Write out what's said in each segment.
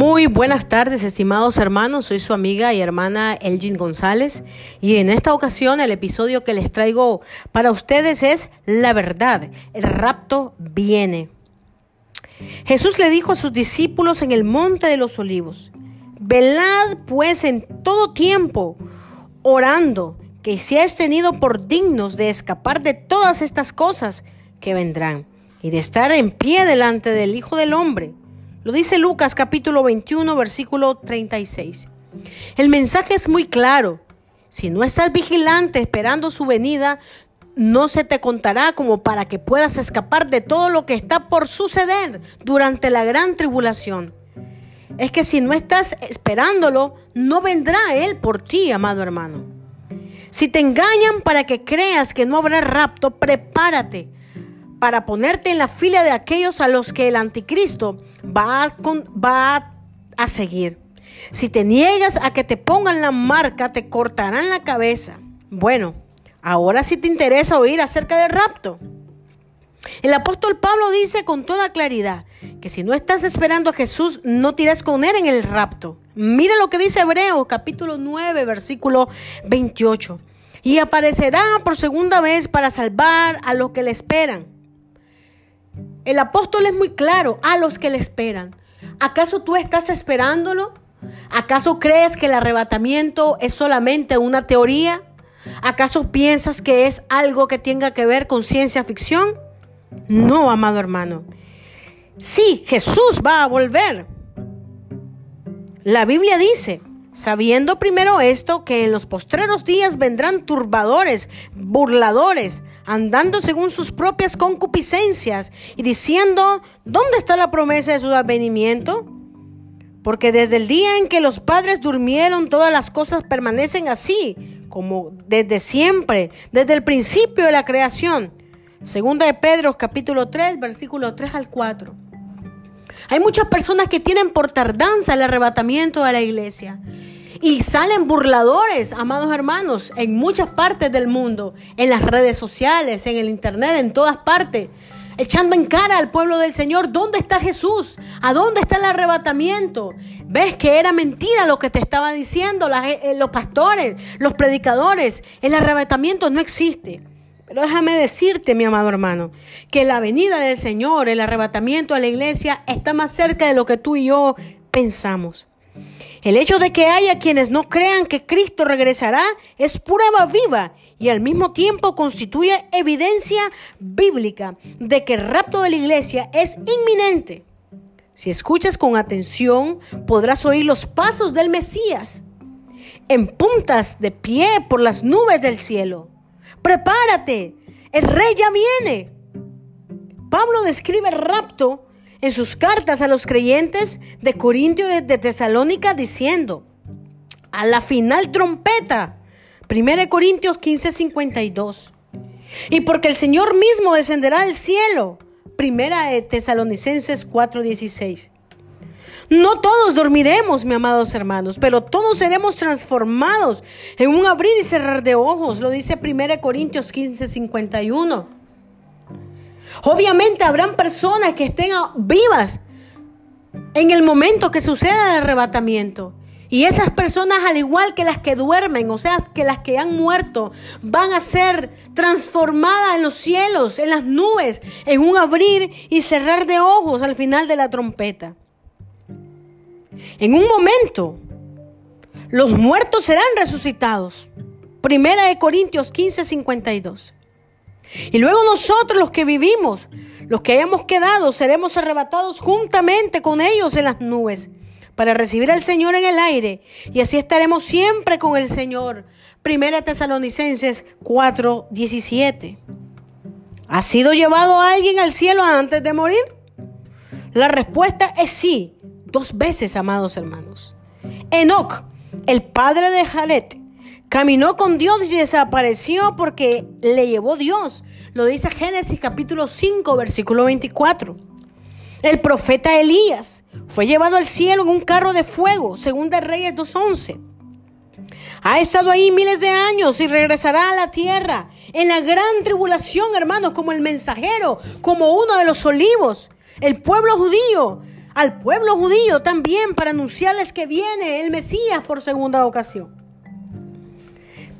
Muy buenas tardes, estimados hermanos. Soy su amiga y hermana Elgin González y en esta ocasión el episodio que les traigo para ustedes es La verdad. El rapto viene. Jesús le dijo a sus discípulos en el monte de los olivos, velad pues en todo tiempo, orando, que seáis tenido por dignos de escapar de todas estas cosas que vendrán y de estar en pie delante del Hijo del Hombre. Lo dice Lucas capítulo 21, versículo 36. El mensaje es muy claro. Si no estás vigilante esperando su venida, no se te contará como para que puedas escapar de todo lo que está por suceder durante la gran tribulación. Es que si no estás esperándolo, no vendrá Él por ti, amado hermano. Si te engañan para que creas que no habrá rapto, prepárate para ponerte en la fila de aquellos a los que el anticristo va a, va a seguir. Si te niegas a que te pongan la marca, te cortarán la cabeza. Bueno, ahora sí te interesa oír acerca del rapto. El apóstol Pablo dice con toda claridad que si no estás esperando a Jesús, no tires con él en el rapto. Mira lo que dice Hebreos capítulo 9, versículo 28. Y aparecerá por segunda vez para salvar a los que le esperan. El apóstol es muy claro a los que le esperan. ¿Acaso tú estás esperándolo? ¿Acaso crees que el arrebatamiento es solamente una teoría? ¿Acaso piensas que es algo que tenga que ver con ciencia ficción? No, amado hermano. Sí, Jesús va a volver. La Biblia dice, sabiendo primero esto, que en los postreros días vendrán turbadores, burladores, andando según sus propias concupiscencias y diciendo, ¿dónde está la promesa de su advenimiento? Porque desde el día en que los padres durmieron, todas las cosas permanecen así, como desde siempre, desde el principio de la creación. Segunda de Pedro, capítulo 3, versículo 3 al 4. Hay muchas personas que tienen por tardanza el arrebatamiento de la iglesia. Y salen burladores, amados hermanos, en muchas partes del mundo, en las redes sociales, en el internet, en todas partes, echando en cara al pueblo del Señor, ¿dónde está Jesús? ¿A dónde está el arrebatamiento? ¿Ves que era mentira lo que te estaba diciendo eh, los pastores, los predicadores? El arrebatamiento no existe. Pero déjame decirte, mi amado hermano, que la venida del Señor, el arrebatamiento de la iglesia, está más cerca de lo que tú y yo pensamos. El hecho de que haya quienes no crean que Cristo regresará es prueba viva y al mismo tiempo constituye evidencia bíblica de que el rapto de la iglesia es inminente. Si escuchas con atención, podrás oír los pasos del Mesías en puntas de pie por las nubes del cielo. Prepárate, el rey ya viene. Pablo describe el rapto en sus cartas a los creyentes de Corintio y de Tesalónica diciendo, a la final trompeta, 1 Corintios 15, 52. Y porque el Señor mismo descenderá al cielo, 1 Tesalonicenses 4, 16. No todos dormiremos, mis amados hermanos, pero todos seremos transformados en un abrir y cerrar de ojos, lo dice 1 Corintios 15, 51. Obviamente habrán personas que estén vivas en el momento que suceda el arrebatamiento. Y esas personas, al igual que las que duermen, o sea, que las que han muerto, van a ser transformadas en los cielos, en las nubes, en un abrir y cerrar de ojos al final de la trompeta. En un momento, los muertos serán resucitados. Primera de Corintios 15, 52. Y luego nosotros los que vivimos, los que hayamos quedado, seremos arrebatados juntamente con ellos en las nubes para recibir al Señor en el aire. Y así estaremos siempre con el Señor. Primera Tesalonicenses 4:17. ¿Ha sido llevado alguien al cielo antes de morir? La respuesta es sí, dos veces, amados hermanos. Enoch, el padre de Jalet, Caminó con Dios y desapareció porque le llevó Dios. Lo dice Génesis capítulo 5, versículo 24. El profeta Elías fue llevado al cielo en un carro de fuego, según de Reyes 2.11. Ha estado ahí miles de años y regresará a la tierra en la gran tribulación, hermanos, como el mensajero, como uno de los olivos. El pueblo judío al pueblo judío también para anunciarles que viene el Mesías por segunda ocasión.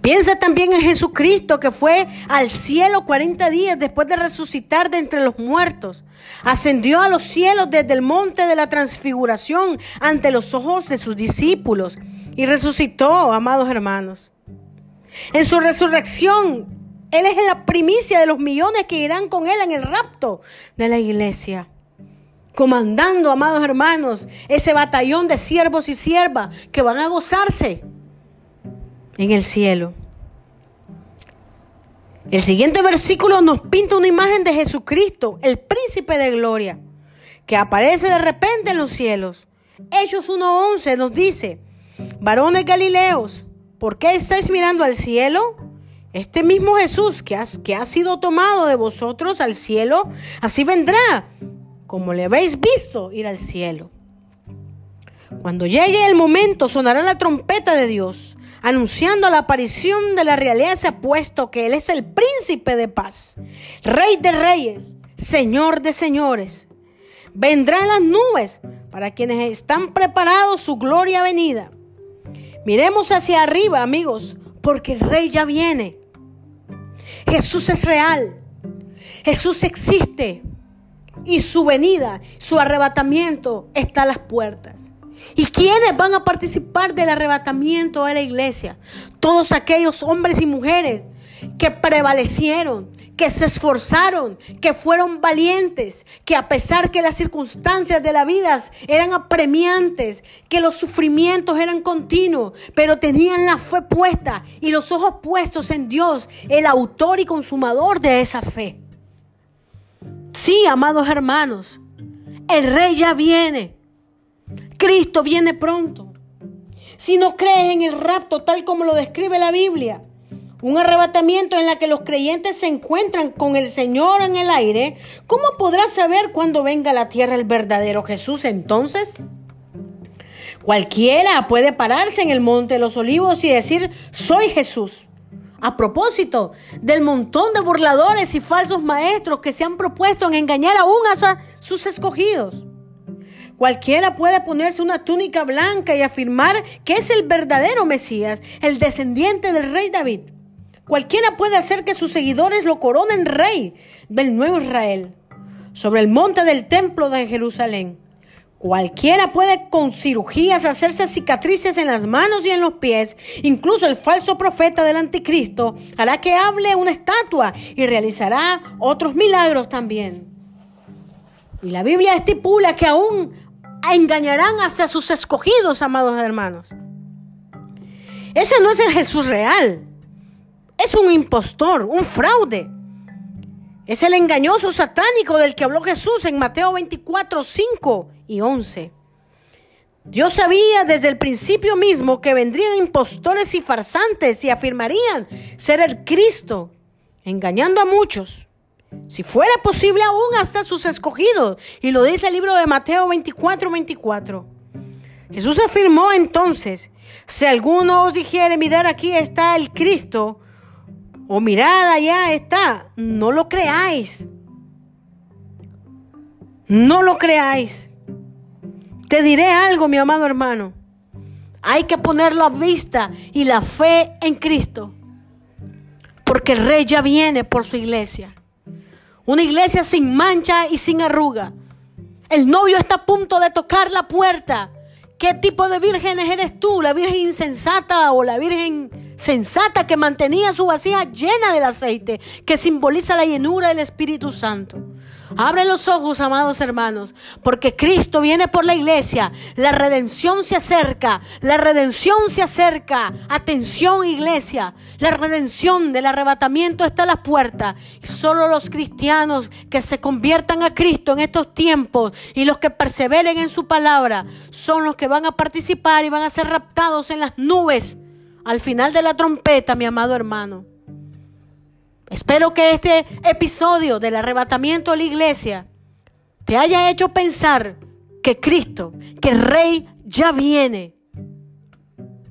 Piensa también en Jesucristo que fue al cielo 40 días después de resucitar de entre los muertos. Ascendió a los cielos desde el monte de la transfiguración ante los ojos de sus discípulos y resucitó, amados hermanos. En su resurrección, Él es la primicia de los millones que irán con Él en el rapto de la iglesia. Comandando, amados hermanos, ese batallón de siervos y siervas que van a gozarse en el cielo. El siguiente versículo nos pinta una imagen de Jesucristo, el príncipe de gloria, que aparece de repente en los cielos. Hechos 1.11 nos dice, varones galileos, ¿por qué estáis mirando al cielo? Este mismo Jesús que, que ha sido tomado de vosotros al cielo, así vendrá, como le habéis visto ir al cielo. Cuando llegue el momento, sonará la trompeta de Dios anunciando la aparición de la realeza, puesto que Él es el príncipe de paz, rey de reyes, señor de señores. Vendrá en las nubes para quienes están preparados su gloria venida. Miremos hacia arriba, amigos, porque el rey ya viene. Jesús es real. Jesús existe. Y su venida, su arrebatamiento está a las puertas. ¿Y quiénes van a participar del arrebatamiento de la iglesia? Todos aquellos hombres y mujeres que prevalecieron, que se esforzaron, que fueron valientes, que a pesar que las circunstancias de la vida eran apremiantes, que los sufrimientos eran continuos, pero tenían la fe puesta y los ojos puestos en Dios, el autor y consumador de esa fe. Sí, amados hermanos, el rey ya viene. Cristo viene pronto. Si no crees en el rapto tal como lo describe la Biblia, un arrebatamiento en la que los creyentes se encuentran con el Señor en el aire, ¿cómo podrás saber cuándo venga a la tierra el verdadero Jesús entonces? Cualquiera puede pararse en el monte de los olivos y decir, soy Jesús. A propósito del montón de burladores y falsos maestros que se han propuesto en engañar aún a sus escogidos. Cualquiera puede ponerse una túnica blanca y afirmar que es el verdadero Mesías, el descendiente del rey David. Cualquiera puede hacer que sus seguidores lo coronen rey del nuevo Israel sobre el monte del templo de Jerusalén. Cualquiera puede con cirugías hacerse cicatrices en las manos y en los pies. Incluso el falso profeta del anticristo hará que hable una estatua y realizará otros milagros también. Y la Biblia estipula que aún engañarán hacia sus escogidos, amados hermanos. Ese no es el Jesús real. Es un impostor, un fraude. Es el engañoso satánico del que habló Jesús en Mateo 24, 5 y 11. Dios sabía desde el principio mismo que vendrían impostores y farsantes y afirmarían ser el Cristo, engañando a muchos. Si fuera posible aún hasta sus escogidos. Y lo dice el libro de Mateo 24, 24. Jesús afirmó entonces, si alguno os dijere, mirar aquí está el Cristo, o mirad allá está, no lo creáis. No lo creáis. Te diré algo, mi amado hermano. Hay que poner la vista y la fe en Cristo. Porque el rey ya viene por su iglesia. Una iglesia sin mancha y sin arruga. El novio está a punto de tocar la puerta. ¿Qué tipo de vírgenes eres tú? ¿La virgen insensata o la virgen sensata que mantenía su vasija llena del aceite, que simboliza la llenura del Espíritu Santo? Abre los ojos, amados hermanos, porque Cristo viene por la iglesia. La redención se acerca, la redención se acerca. Atención, iglesia. La redención del arrebatamiento está a la puerta. Solo los cristianos que se conviertan a Cristo en estos tiempos y los que perseveren en su palabra son los que van a participar y van a ser raptados en las nubes al final de la trompeta, mi amado hermano. Espero que este episodio del arrebatamiento de la iglesia te haya hecho pensar que Cristo, que Rey ya viene.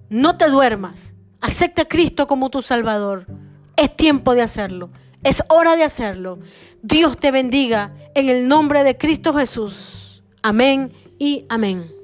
No te duermas. Acepta a Cristo como tu Salvador. Es tiempo de hacerlo. Es hora de hacerlo. Dios te bendiga en el nombre de Cristo Jesús. Amén y amén.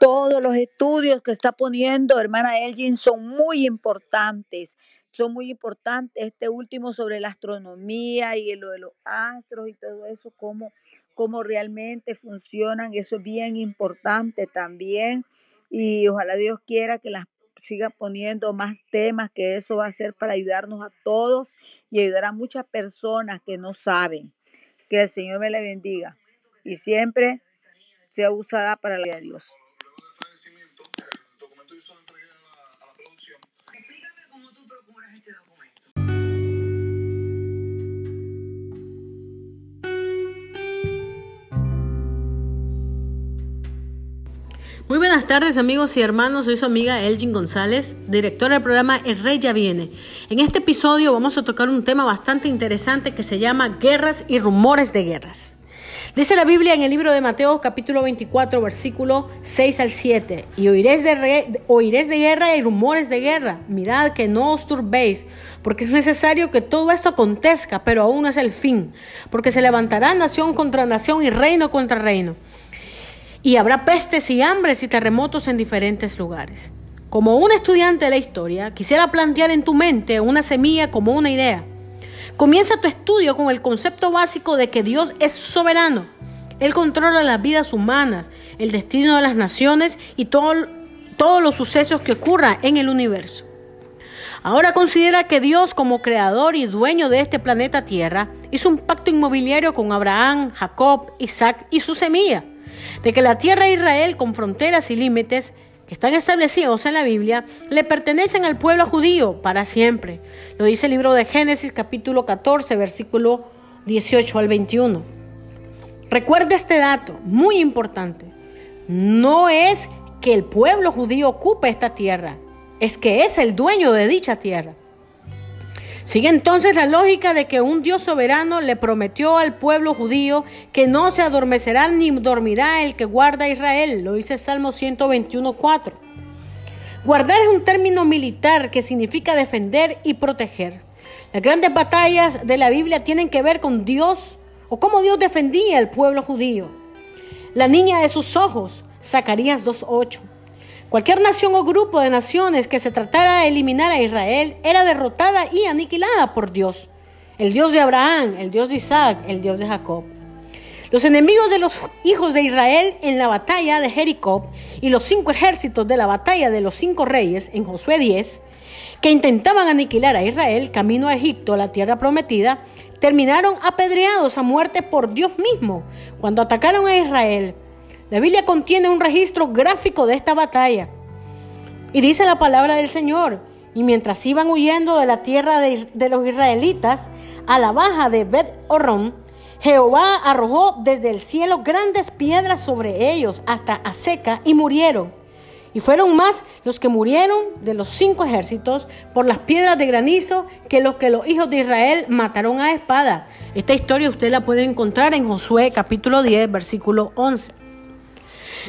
Todos los estudios que está poniendo hermana Elgin son muy importantes. Son muy importantes. Este último sobre la astronomía y lo de los astros y todo eso, cómo, cómo realmente funcionan. Eso es bien importante también. Y ojalá Dios quiera que las siga poniendo más temas, que eso va a ser para ayudarnos a todos y ayudar a muchas personas que no saben. Que el Señor me le bendiga y siempre sea usada para la de Dios. Muy buenas tardes amigos y hermanos, soy su amiga Elgin González, directora del programa El Rey ya viene. En este episodio vamos a tocar un tema bastante interesante que se llama Guerras y rumores de guerras. Dice la Biblia en el libro de Mateo capítulo 24 versículo 6 al 7, y oiréis de, oiréis de guerra y rumores de guerra, mirad que no os turbéis, porque es necesario que todo esto acontezca, pero aún no es el fin, porque se levantará nación contra nación y reino contra reino y habrá pestes y hambres y terremotos en diferentes lugares. Como un estudiante de la historia, quisiera plantear en tu mente una semilla como una idea. Comienza tu estudio con el concepto básico de que Dios es soberano. Él controla las vidas humanas, el destino de las naciones y todo, todos los sucesos que ocurran en el universo. Ahora considera que Dios como creador y dueño de este planeta Tierra hizo un pacto inmobiliario con Abraham, Jacob, Isaac y su semilla de que la tierra de Israel con fronteras y límites que están establecidos en la Biblia le pertenecen al pueblo judío para siempre. Lo dice el libro de Génesis capítulo 14 versículo 18 al 21. Recuerda este dato, muy importante. No es que el pueblo judío ocupe esta tierra, es que es el dueño de dicha tierra. Sigue entonces la lógica de que un Dios soberano le prometió al pueblo judío que no se adormecerá ni dormirá el que guarda a Israel. Lo dice Salmo 121.4. Guardar es un término militar que significa defender y proteger. Las grandes batallas de la Biblia tienen que ver con Dios o cómo Dios defendía al pueblo judío. La niña de sus ojos, Zacarías 2.8. Cualquier nación o grupo de naciones que se tratara de eliminar a Israel era derrotada y aniquilada por Dios. El Dios de Abraham, el Dios de Isaac, el Dios de Jacob. Los enemigos de los hijos de Israel en la batalla de Jericó y los cinco ejércitos de la batalla de los cinco reyes en Josué 10, que intentaban aniquilar a Israel camino a Egipto, la tierra prometida, terminaron apedreados a muerte por Dios mismo cuando atacaron a Israel la Biblia contiene un registro gráfico de esta batalla. Y dice la palabra del Señor. Y mientras iban huyendo de la tierra de, los israelitas a la baja de Bet Horón, Jehová arrojó desde el cielo grandes piedras sobre ellos hasta a y murieron. Y fueron más los que murieron de los cinco ejércitos por las piedras de granizo que los que los hijos de Israel mataron a espada. Esta historia usted la puede encontrar en Josué capítulo 10, versículo 11.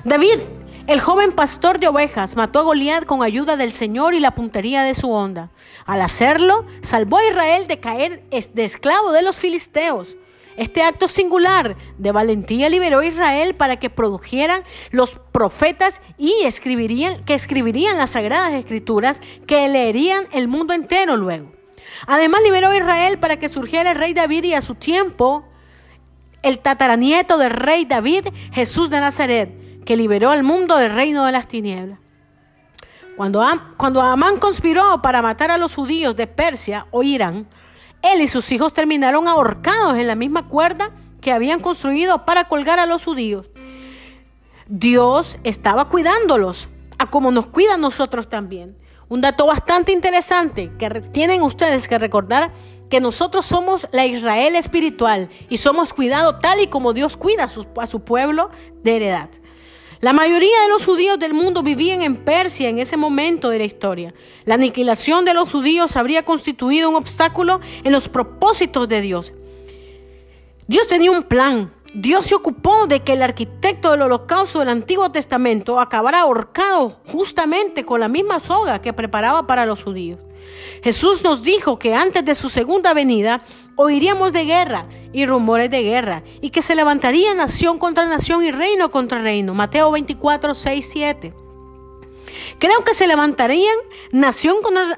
David, el joven pastor de ovejas, mató a Goliat con ayuda del Señor y la puntería de su onda. Al hacerlo, salvó a Israel de caer de esclavo de los filisteos. Este acto singular de valentía liberó a Israel para que produjeran los profetas y escribirían, que escribirían las sagradas escrituras que leerían el mundo entero luego. Además liberó a Israel para que surgiera el rey David y a su tiempo el tataranieto del rey David, Jesús de Nazaret que liberó al mundo del reino de las tinieblas. Cuando, Amán conspiró para matar a los judíos de Persia o Irán, él y sus hijos terminaron ahorcados en la misma cuerda que habían construido para colgar a los judíos. Dios estaba cuidándolos, a como nos cuida nosotros también. Un dato bastante interesante que tienen ustedes que recordar que nosotros somos la Israel espiritual y somos cuidados tal y como Dios cuida a su pueblo de heredad. La mayoría de los judíos del mundo vivían en Persia en ese momento de la historia. La aniquilación de los judíos habría constituido un obstáculo en los propósitos de Dios. Dios tenía un plan. Dios se ocupó de que el arquitecto del holocausto del Antiguo Testamento acabara ahorcado justamente con la misma soga que preparaba para los judíos. Jesús nos dijo que antes de su segunda venida oiríamos de guerra y rumores de guerra y que se levantaría nación contra nación y reino contra reino. Mateo 24, 6, 7. Creo que se levantarían nación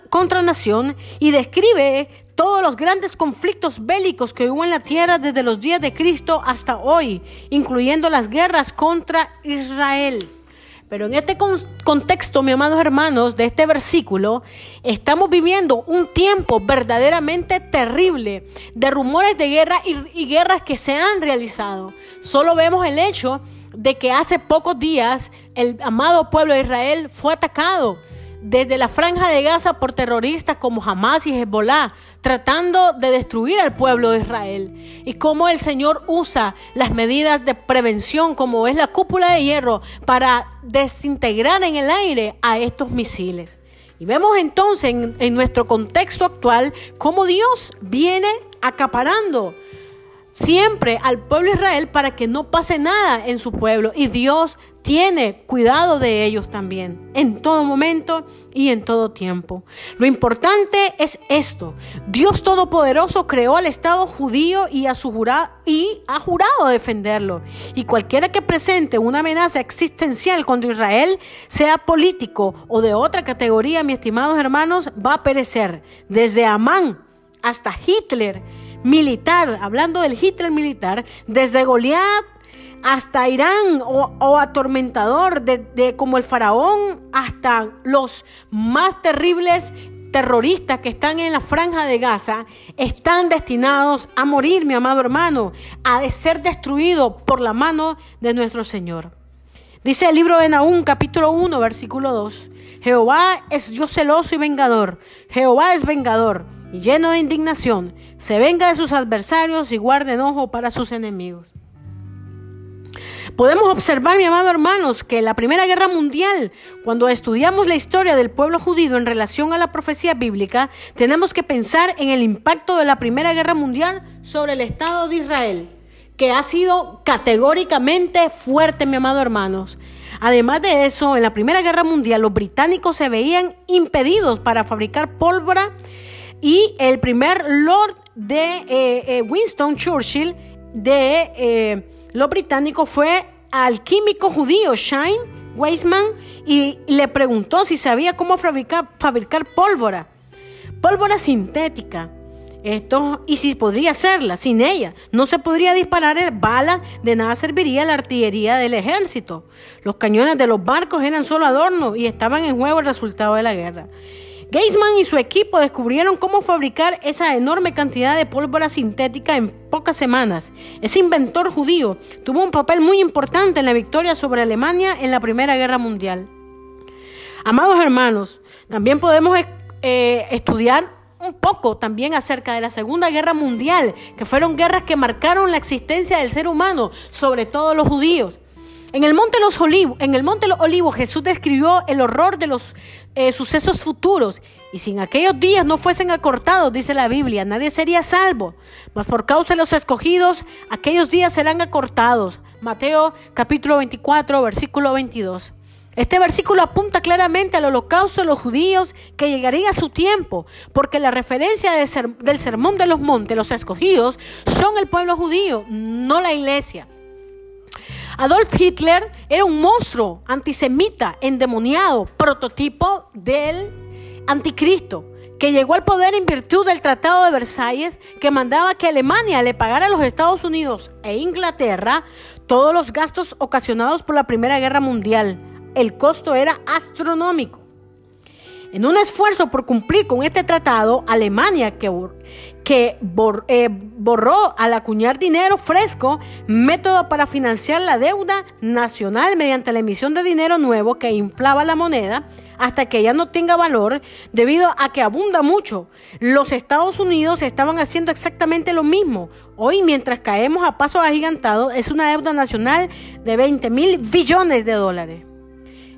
contra, nación y describe todos los grandes conflictos bélicos que hubo en la tierra desde los días de Cristo hasta hoy, incluyendo las guerras contra Israel. Pero en este contexto, mis amados hermanos, de este versículo, estamos viviendo un tiempo verdaderamente terrible de rumores de guerra y, y guerras que se han realizado. Solo vemos el hecho de que hace pocos días el amado pueblo de Israel fue atacado desde la franja de Gaza por terroristas como Hamas y Hezbollah, tratando de destruir al pueblo de Israel. Y cómo el Señor usa las medidas de prevención, como es la cúpula de hierro, para desintegrar en el aire a estos misiles. Y vemos entonces en, en nuestro contexto actual cómo Dios viene acaparando siempre al pueblo de Israel para que no pase nada en su pueblo. Y Dios tiene cuidado de ellos también, en todo momento y en todo tiempo. Lo importante es esto. Dios Todopoderoso creó al Estado judío y, a su y ha jurado defenderlo. Y cualquiera que presente una amenaza existencial contra Israel, sea político o de otra categoría, mis estimados hermanos, va a perecer. Desde Amán hasta Hitler militar, hablando del Hitler militar, desde Goliat hasta Irán o, atormentador, de, como el faraón hasta los más terribles terroristas que están en la franja de Gaza, están destinados a morir, mi amado hermano, a ser destruidos por la mano de nuestro Señor. Dice el libro de Nahum, capítulo 1, versículo 2. Jehová es Dios celoso y vengador. Jehová es vengador y lleno de indignación, se venga de sus adversarios y guarde enojo para sus enemigos. Podemos observar, mi amado hermanos, que la Primera Guerra Mundial, cuando estudiamos la historia del pueblo judío en relación a la profecía bíblica, tenemos que pensar en el impacto de la Primera Guerra Mundial sobre el Estado de Israel, que ha sido categóricamente fuerte, mi amado hermanos. Además de eso, en la Primera Guerra Mundial los británicos se veían impedidos para fabricar pólvora y el primer Lord de eh, eh, Winston Churchill de eh, lo británico fue al químico judío Shine Weisman y, le preguntó si sabía cómo fabricar, pólvora, pólvora sintética. Esto, y si podría hacerla sin ella, no se podría disparar bala, de nada serviría la artillería del ejército. Los cañones de los barcos eran solo adorno y estaban en juego el resultado de la guerra. Geisman y su equipo descubrieron cómo fabricar esa enorme cantidad de pólvora sintética en pocas semanas. Ese inventor judío tuvo un papel muy importante en la victoria sobre Alemania en la Primera Guerra Mundial. Amados hermanos, también podemos eh, estudiar un poco también acerca de la Segunda Guerra Mundial, que fueron guerras que marcaron la existencia del ser humano, sobre todo los judíos. En el Monte Los Olivos, en el Monte Los Olivos Jesús describió el horror de los eh, sucesos futuros. Y si en aquellos días no fuesen acortados, dice la Biblia, nadie sería salvo. Mas por causa de los escogidos, aquellos días serán acortados. Mateo capítulo 24, versículo 22. Este versículo apunta claramente al holocausto de los judíos que llegaría a su tiempo, porque la referencia del sermón de los montes, los escogidos, son el pueblo judío, no la iglesia. Adolf Hitler era un monstruo antisemita, endemoniado, prototipo del anticristo, que llegó al poder en virtud del Tratado de Versalles, que mandaba que Alemania le pagara a los Estados Unidos e Inglaterra todos los gastos ocasionados por la Primera Guerra Mundial. El costo era astronómico. En un esfuerzo por cumplir con este tratado, Alemania, que, que eh, borró al acuñar dinero fresco, método para financiar la deuda nacional mediante la emisión de dinero nuevo que inflaba la moneda hasta que ya no tenga valor, debido a que abunda mucho. Los Estados Unidos estaban haciendo exactamente lo mismo. Hoy, mientras caemos a pasos agigantados, es una deuda nacional de 20 mil billones de dólares.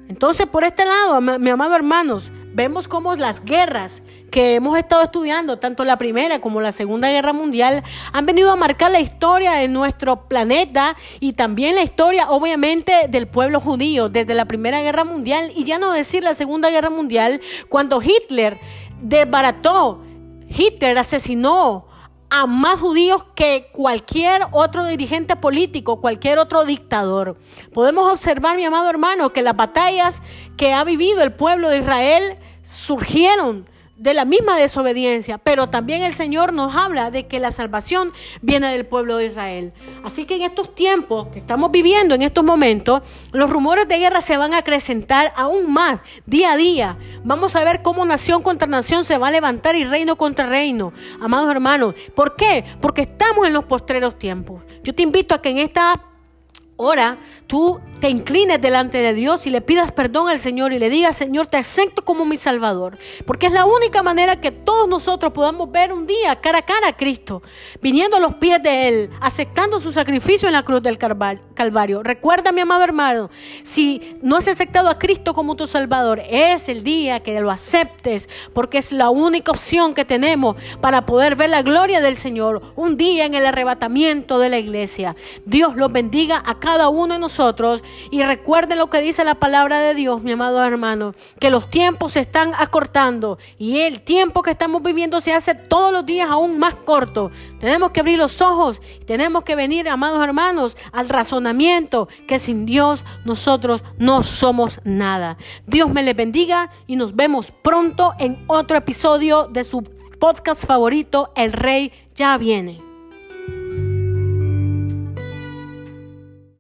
Entonces, por este lado, mi amado hermanos, vemos cómo las guerras que hemos estado estudiando, tanto la Primera como la Segunda Guerra Mundial, han venido a marcar la historia de nuestro planeta y también la historia, obviamente, del pueblo judío desde la Primera Guerra Mundial y ya no decir la Segunda Guerra Mundial, cuando Hitler desbarató. Hitler asesinó a más judíos que cualquier otro dirigente político, cualquier otro dictador. Podemos observar, mi amado hermano, que las batallas que ha vivido el pueblo de Israel surgieron de la misma desobediencia, pero también el Señor nos habla de que la salvación viene del pueblo de Israel. Así que en estos tiempos que estamos viviendo, en estos momentos, los rumores de guerra se van a acrecentar aún más día a día. Vamos a ver cómo nación contra nación se va a levantar y reino contra reino. Amados hermanos, ¿por qué? Porque estamos en los postreros tiempos. Yo te invito a que en esta hora tú te inclines delante de Dios y le pidas perdón al Señor y le digas, Señor, te acepto como mi Salvador. Porque es la única manera que todos nosotros podamos ver un día cara a cara a Cristo, viniendo a los pies de Él, aceptando su sacrificio en la cruz del Calvario. Recuerda, mi amado hermano, si no has aceptado a Cristo como tu Salvador, es el día que lo aceptes, porque es la única opción que tenemos para poder ver la gloria del Señor un día en el arrebatamiento de la iglesia. Dios los bendiga a cada uno de nosotros y recuerden lo que dice la palabra de Dios, mi amado hermano, que los tiempos se están acortando y el tiempo que estamos viviendo se hace todos los días aún más corto. Tenemos que abrir los ojos, tenemos que venir, amados hermanos, al razonamiento que sin Dios nosotros no somos nada. Dios me les bendiga y nos vemos pronto en otro episodio de su podcast favorito, El Rey ya viene.